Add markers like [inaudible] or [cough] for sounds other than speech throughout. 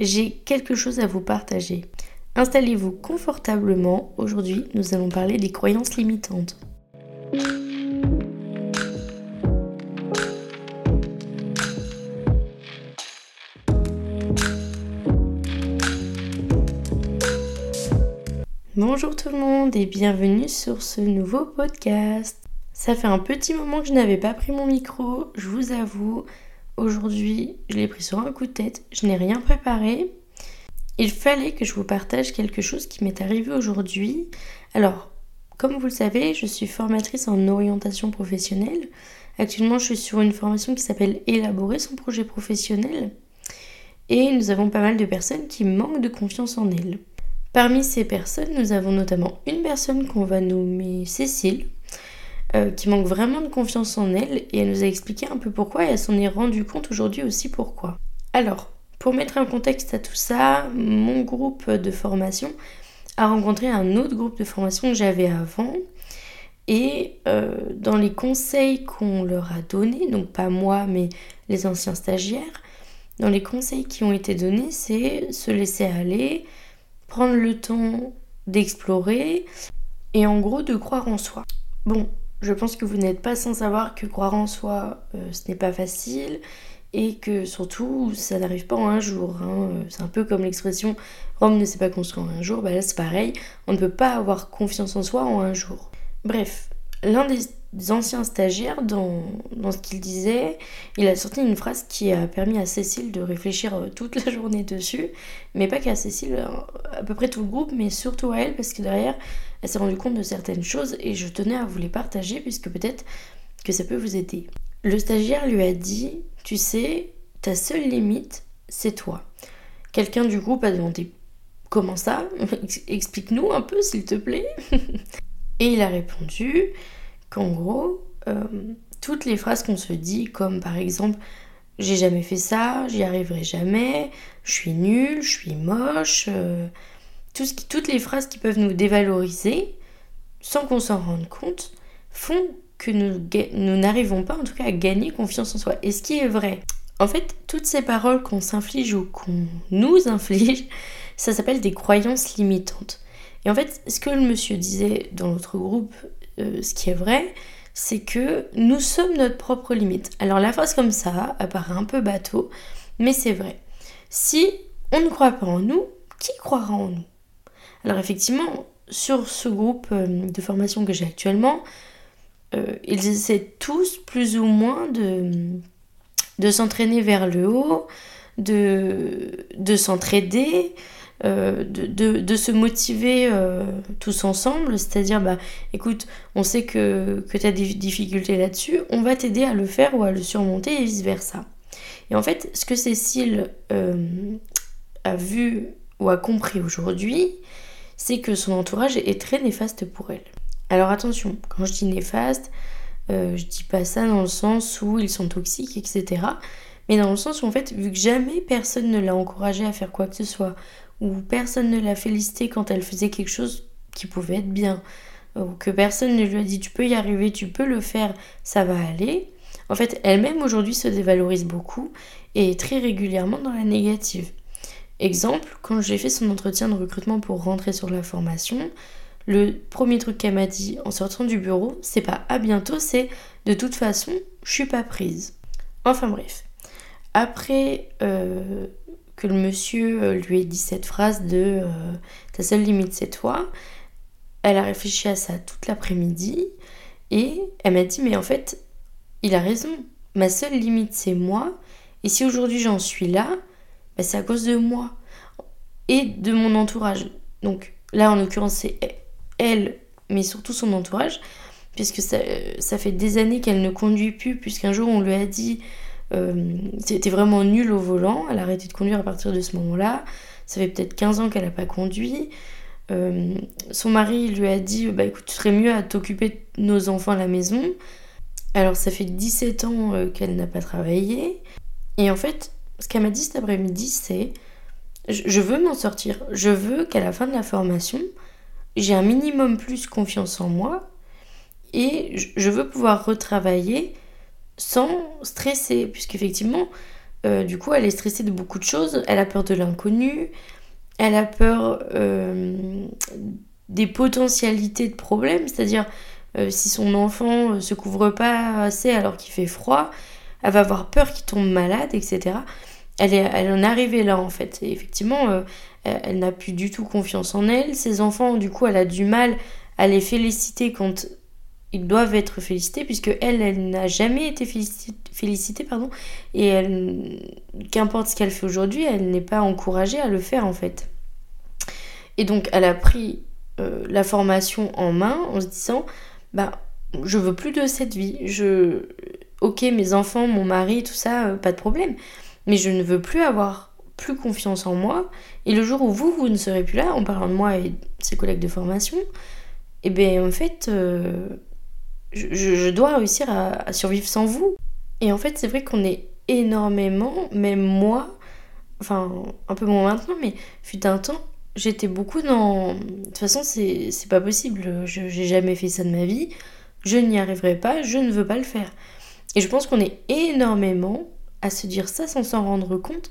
j'ai quelque chose à vous partager. Installez-vous confortablement. Aujourd'hui, nous allons parler des croyances limitantes. Bonjour tout le monde et bienvenue sur ce nouveau podcast. Ça fait un petit moment que je n'avais pas pris mon micro, je vous avoue. Aujourd'hui, je l'ai pris sur un coup de tête, je n'ai rien préparé. Il fallait que je vous partage quelque chose qui m'est arrivé aujourd'hui. Alors, comme vous le savez, je suis formatrice en orientation professionnelle. Actuellement, je suis sur une formation qui s'appelle Élaborer son projet professionnel. Et nous avons pas mal de personnes qui manquent de confiance en elles. Parmi ces personnes, nous avons notamment une personne qu'on va nommer Cécile, euh, qui manque vraiment de confiance en elle, et elle nous a expliqué un peu pourquoi, et elle s'en est rendue compte aujourd'hui aussi pourquoi. Alors, pour mettre un contexte à tout ça, mon groupe de formation a rencontré un autre groupe de formation que j'avais avant, et euh, dans les conseils qu'on leur a donnés, donc pas moi, mais les anciens stagiaires, dans les conseils qui ont été donnés, c'est se laisser aller, prendre le temps d'explorer et en gros de croire en soi. Bon, je pense que vous n'êtes pas sans savoir que croire en soi, euh, ce n'est pas facile et que surtout, ça n'arrive pas en un jour. Hein. C'est un peu comme l'expression Rome ne s'est pas construit en un jour. Bah là, c'est pareil. On ne peut pas avoir confiance en soi en un jour. Bref, l'un des anciens stagiaires, dans, dans ce qu'il disait, il a sorti une phrase qui a permis à Cécile de réfléchir euh, toute la journée dessus, mais pas qu'à Cécile, euh, à peu près tout le groupe, mais surtout à elle, parce que derrière, elle s'est rendue compte de certaines choses et je tenais à vous les partager, puisque peut-être que ça peut vous aider. Le stagiaire lui a dit, tu sais, ta seule limite, c'est toi. Quelqu'un du groupe a demandé, comment ça [laughs] Explique-nous un peu, s'il te plaît. [laughs] et il a répondu, qu'en gros, euh, toutes les phrases qu'on se dit, comme par exemple j'ai jamais fait ça, j'y arriverai jamais, je suis nulle, je suis moche, euh, toutes les phrases qui peuvent nous dévaloriser, sans qu'on s'en rende compte, font que nous, nous n'arrivons pas en tout cas à gagner confiance en soi. Et ce qui est vrai, en fait, toutes ces paroles qu'on s'inflige ou qu'on nous inflige, [laughs] ça s'appelle des croyances limitantes. Et en fait, ce que le monsieur disait dans notre groupe euh, ce qui est vrai, c'est que nous sommes notre propre limite. Alors la phrase comme ça apparaît un peu bateau, mais c'est vrai. Si on ne croit pas en nous, qui croira en nous? Alors effectivement, sur ce groupe euh, de formation que j'ai actuellement, euh, ils essaient tous plus ou moins de, de s'entraîner vers le haut, de, de s'entraider, euh, de, se motiver tous ensemble, c'est-à-dire, bah, écoute, on sait que, que tu as des difficultés là-dessus, on va t'aider à le faire ou à le surmonter et vice-versa. Et en fait, ce que Cécile a vu ou a compris aujourd'hui, c'est que son entourage est très néfaste pour elle. Alors attention, quand je dis néfaste, je dis pas ça dans le sens où ils sont toxiques, etc. Mais dans le sens où en fait, vu que jamais personne ne l'a encouragée à faire quoi que ce soit, où personne ne l'a félicité quand elle faisait quelque chose qui pouvait être bien, ou que personne ne lui a dit tu peux y arriver, tu peux le faire, ça va aller. En fait, elle-même aujourd'hui se dévalorise beaucoup et très régulièrement dans la négative. Exemple, quand j'ai fait son entretien de recrutement pour rentrer sur la formation, le premier truc qu'elle m'a dit en sortant du bureau, c'est pas à bientôt, c'est de toute façon, je suis pas prise. Enfin bref. Après euh, que le monsieur euh, lui ait dit cette phrase de euh, ta seule limite c'est toi. Elle a réfléchi à ça toute l'après-midi et elle m'a dit mais en fait il a raison. Ma seule limite c'est moi et si aujourd'hui j'en suis là, bah, c'est à cause de moi et de mon entourage. Donc là en l'occurrence c'est elle mais surtout son entourage puisque ça, ça fait des années qu'elle ne conduit plus puisqu'un jour on lui a dit euh, c'était vraiment nul au volant. Elle a arrêté de conduire à partir de ce moment-là. Ça fait peut-être 15 ans qu'elle n'a pas conduit. Euh, son mari lui a dit bah écoute, tu serais mieux à t'occuper nos enfants à la maison. Alors ça fait 17 ans euh, qu'elle n'a pas travaillé. Et en fait, ce qu'elle m'a dit cet après-midi, c'est je veux m'en sortir. Je veux qu'à la fin de la formation, j'ai un minimum plus confiance en moi et je veux pouvoir retravailler sans stresser, puisqu'effectivement, euh, du coup, elle est stressée de beaucoup de choses. Elle a peur de l'inconnu. Elle a peur euh, des potentialités de problèmes. C'est-à-dire, euh, si son enfant se couvre pas assez alors qu'il fait froid, elle va avoir peur qu'il tombe malade, etc. Elle, est, en est arrivée là, en fait. Et effectivement, elle n'a plus du tout confiance en elle. Ses enfants, du coup, elle a du mal à les féliciter quand ils doivent être félicités puisque elle, elle n'a jamais été félicitée, pardon, et qu'importe ce qu'elle fait aujourd'hui, elle n'est pas encouragée à le faire en fait. Et donc elle a pris euh, la formation en main en se disant, bah, je veux plus de cette vie. Je, ok, mes enfants, mon mari, tout ça, euh, pas de problème, mais je ne veux plus avoir plus confiance en moi. Et le jour où vous, vous ne serez plus là, en parlant de moi et ses collègues de formation, eh bien en fait, euh, je, dois réussir à, survivre sans vous. Et en fait, c'est vrai qu'on est énormément, même moi, enfin, un peu moins maintenant, mais fut un temps, j'étais beaucoup dans. De toute façon, c'est pas possible, je j'ai jamais fait ça de ma vie, je n'y arriverai pas, je ne veux pas le faire. Et je pense qu'on est énormément à se dire ça sans s'en rendre compte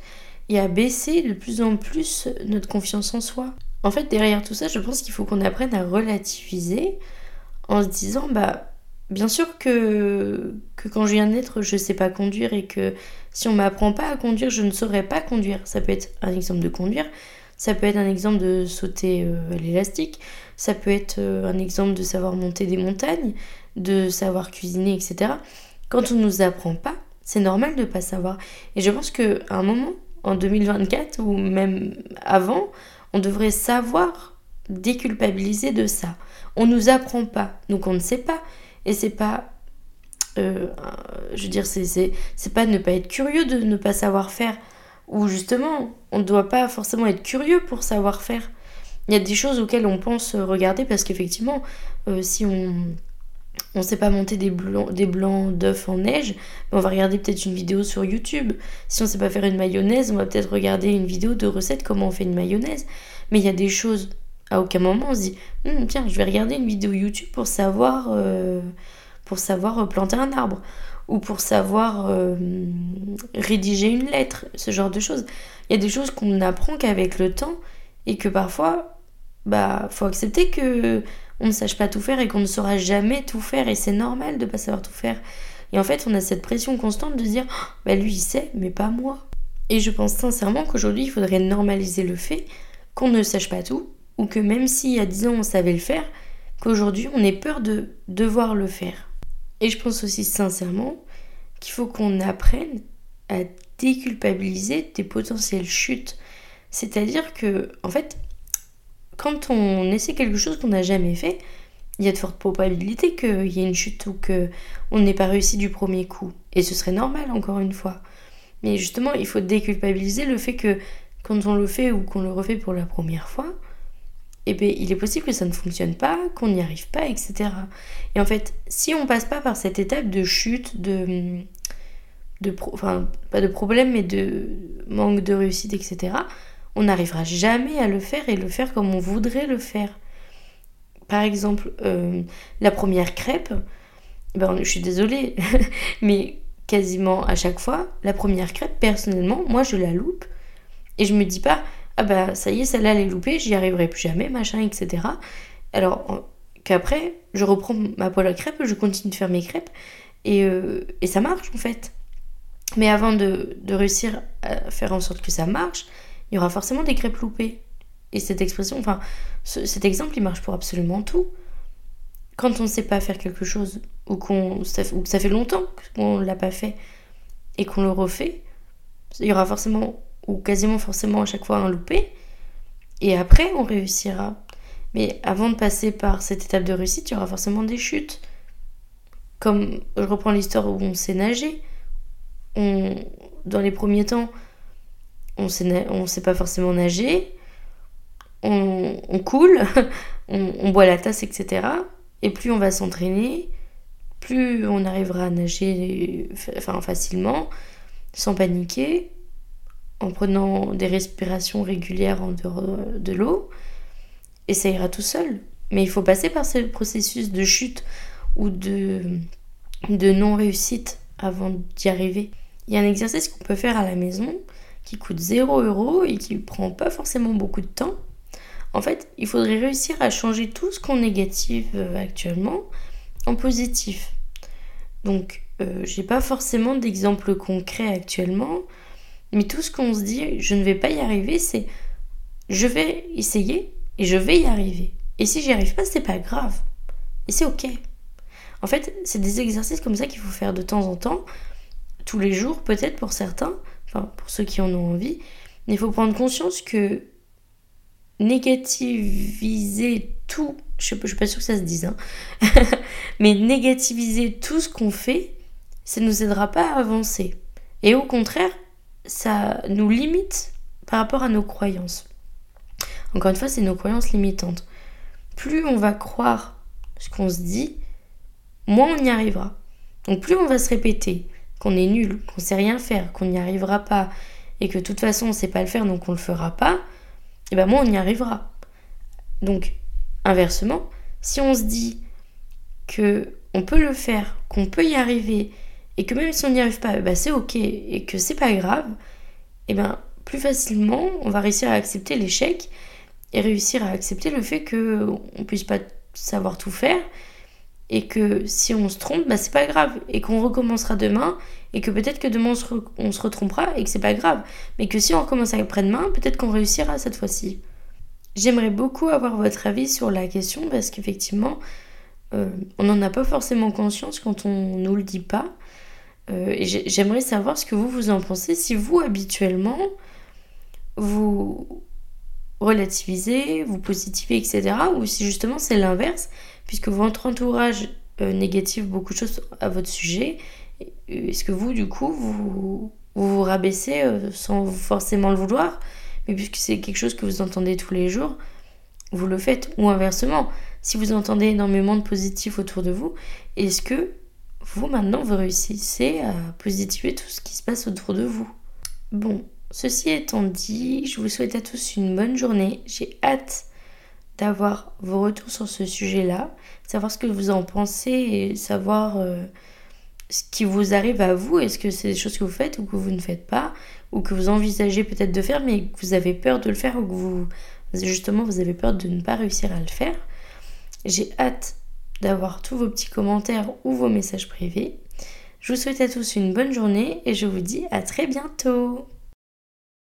et à baisser de plus en plus notre confiance en soi. En fait, derrière tout ça, je pense qu'il faut qu'on apprenne à relativiser en se disant, bah, Bien sûr que, que quand je viens de naître, je ne sais pas conduire et que si on m'apprend pas à conduire, je ne saurais pas conduire. Ça peut être un exemple de conduire, ça peut être un exemple de sauter euh, à l'élastique, ça peut être euh, un exemple de savoir monter des montagnes, de savoir cuisiner, etc. Quand on ne nous apprend pas, c'est normal de ne pas savoir. Et je pense qu'à un moment, en 2024 ou même avant, on devrait savoir déculpabiliser de ça. On ne nous apprend pas, donc on ne sait pas. Et c'est pas. Euh, je veux dire, c'est pas ne pas être curieux de ne pas savoir faire. Ou justement, on ne doit pas forcément être curieux pour savoir faire. Il y a des choses auxquelles on pense regarder parce qu'effectivement, euh, si on on sait pas monter des blancs des blancs d'œufs en neige, on va regarder peut-être une vidéo sur YouTube. Si on sait pas faire une mayonnaise, on va peut-être regarder une vidéo de recette comment on fait une mayonnaise. Mais il y a des choses à aucun moment on se dit hum, tiens je vais regarder une vidéo YouTube pour savoir euh, euh, planter un arbre ou pour savoir euh, rédiger une lettre ce genre de choses il y a des choses qu'on n'apprend qu'avec le temps et que parfois bah faut accepter que on ne sache pas tout faire et qu'on ne saura jamais tout faire et c'est normal de pas savoir tout faire et en fait on a cette pression constante de dire oh, bah lui il sait mais pas moi et je pense sincèrement qu'aujourd'hui il faudrait normaliser le fait qu'on ne sache pas tout ou que même s'il y a 10 ans on savait le faire, qu'aujourd'hui on ait peur de devoir le faire. Et je pense aussi sincèrement qu'il faut qu'on apprenne à déculpabiliser des potentielles chutes. C'est-à-dire que, en fait, quand on essaie quelque chose qu'on n'a jamais fait, il y a de fortes probabilités qu'il y ait une chute ou qu'on n'ait pas réussi du premier coup. Et ce serait normal, encore une fois. Mais justement, il faut déculpabiliser le fait que quand on le fait ou qu'on le refait pour la première fois, eh bien, il est possible que ça ne fonctionne pas, qu'on n'y arrive pas, etc. Et en fait, si on passe pas par cette étape de chute, de, de enfin, pas de problème, mais de manque de réussite, etc., on n'arrivera jamais à le faire et le faire comme on voudrait le faire. Par exemple, euh, la première crêpe, ben, je suis désolée, [laughs] mais quasiment à chaque fois, la première crêpe, personnellement, moi je la loupe et je me dis pas, ah bah ça y est, celle-là elle est loupée, j'y arriverai plus jamais, machin, etc. Alors qu'après, je reprends ma poêle à crêpes, je continue de faire mes crêpes et, euh, et ça marche en fait. Mais avant de, de, réussir à faire en sorte que ça marche, il y aura forcément des crêpes loupées. Et cette expression, enfin, cet exemple, il marche pour absolument tout. Quand on ne sait pas faire quelque chose, ou, qu'on, ou que ça fait longtemps qu'on ne l'a pas fait, et qu'on le refait, il y aura forcément ou quasiment forcément à chaque fois un loupé. Et après, on réussira. Mais avant de passer par cette étape de réussite, il y aura forcément des chutes. Comme je reprends l'histoire où on sait nager. On, dans les premiers temps, on sait, on sait pas forcément nager. On, coule, [laughs] on, boit la tasse, etc. Et plus on va s'entraîner, plus on arrivera à nager enfin, facilement, sans paniquer en prenant des respirations régulières en dehors de l'eau, et ça ira tout seul. Mais il faut passer par ce processus de chute ou de, de non-réussite avant d'y arriver. Il y a un exercice qu'on peut faire à la maison coûte 0 euros et qui prend pas forcément beaucoup de temps. En fait, il faudrait réussir à changer tout ce qu'on négative euh, actuellement en positif. Donc, euh, j'ai pas forcément d'exemple concret actuellement, mais tout ce qu'on se dit, je ne vais pas y arriver, c'est je vais essayer et je vais y arriver. Et si j'y arrive pas, c'est pas grave. Et c'est ok. En fait, c'est des exercices comme ça qu'il faut faire de temps en temps, tous les jours peut-être pour certains, enfin pour ceux qui en ont envie. Il faut prendre conscience que négativiser tout, je ne suis pas sûre que ça se dise, hein, [laughs] mais négativiser tout ce qu'on fait, ça ne nous aidera pas à avancer. Et au contraire, ça nous limite par rapport à nos croyances. Encore une fois, c'est nos croyances limitantes. Plus on va croire ce qu'on se dit, moins on y arrivera. Donc plus on va se répéter qu'on est nul, qu'on sait rien faire, qu'on n'y arrivera pas, et que de toute façon on sait pas le faire donc on le fera pas, et eh ben moins on y arrivera. Donc inversement, si on se dit que on peut le faire, qu'on peut y arriver, et que même si on n'y arrive pas, ben c'est ok, et que c'est pas grave, et eh ben plus facilement on va réussir à accepter l'échec et réussir à accepter le fait qu'on ne puisse pas savoir tout faire et que si on se trompe, bah, c'est pas grave et qu'on recommencera demain et que peut-être que demain on se, retrompera et que c'est pas grave, mais que si on recommence après-demain, peut-être qu'on réussira cette fois-ci. J'aimerais beaucoup avoir votre avis sur la question parce qu'effectivement, euh, on n'en a pas forcément conscience quand on nous le dit pas. Euh, et j'aimerais savoir ce que vous vous en pensez. Si vous habituellement vous relativisez, vous positivez, etc. Ou si justement c'est l'inverse, puisque votre entourage euh, négative beaucoup de choses à votre sujet, est-ce que vous, du coup, vous vous, rabaissez euh, sans forcément le vouloir, mais puisque c'est quelque chose que vous entendez tous les jours, vous le faites. Ou inversement, si vous entendez énormément de positifs autour de vous, est-ce que vous, maintenant, vous réussissez à positiver tout ce qui se passe autour de vous? Bon, Ceci étant dit, je vous souhaite à tous une bonne journée. J'ai hâte d'avoir vos retours sur ce sujet-là, savoir ce que vous en pensez et savoir euh, ce qui vous arrive à vous. Est-ce que c'est des choses que vous faites ou que vous ne faites pas, ou que vous envisagez peut-être de faire mais que vous avez peur de le faire ou que vous justement vous avez peur de ne pas réussir à le faire? J'ai hâte d'avoir tous vos petits commentaires ou vos messages privés. Je vous souhaite à tous une bonne journée et je vous dis à très bientôt.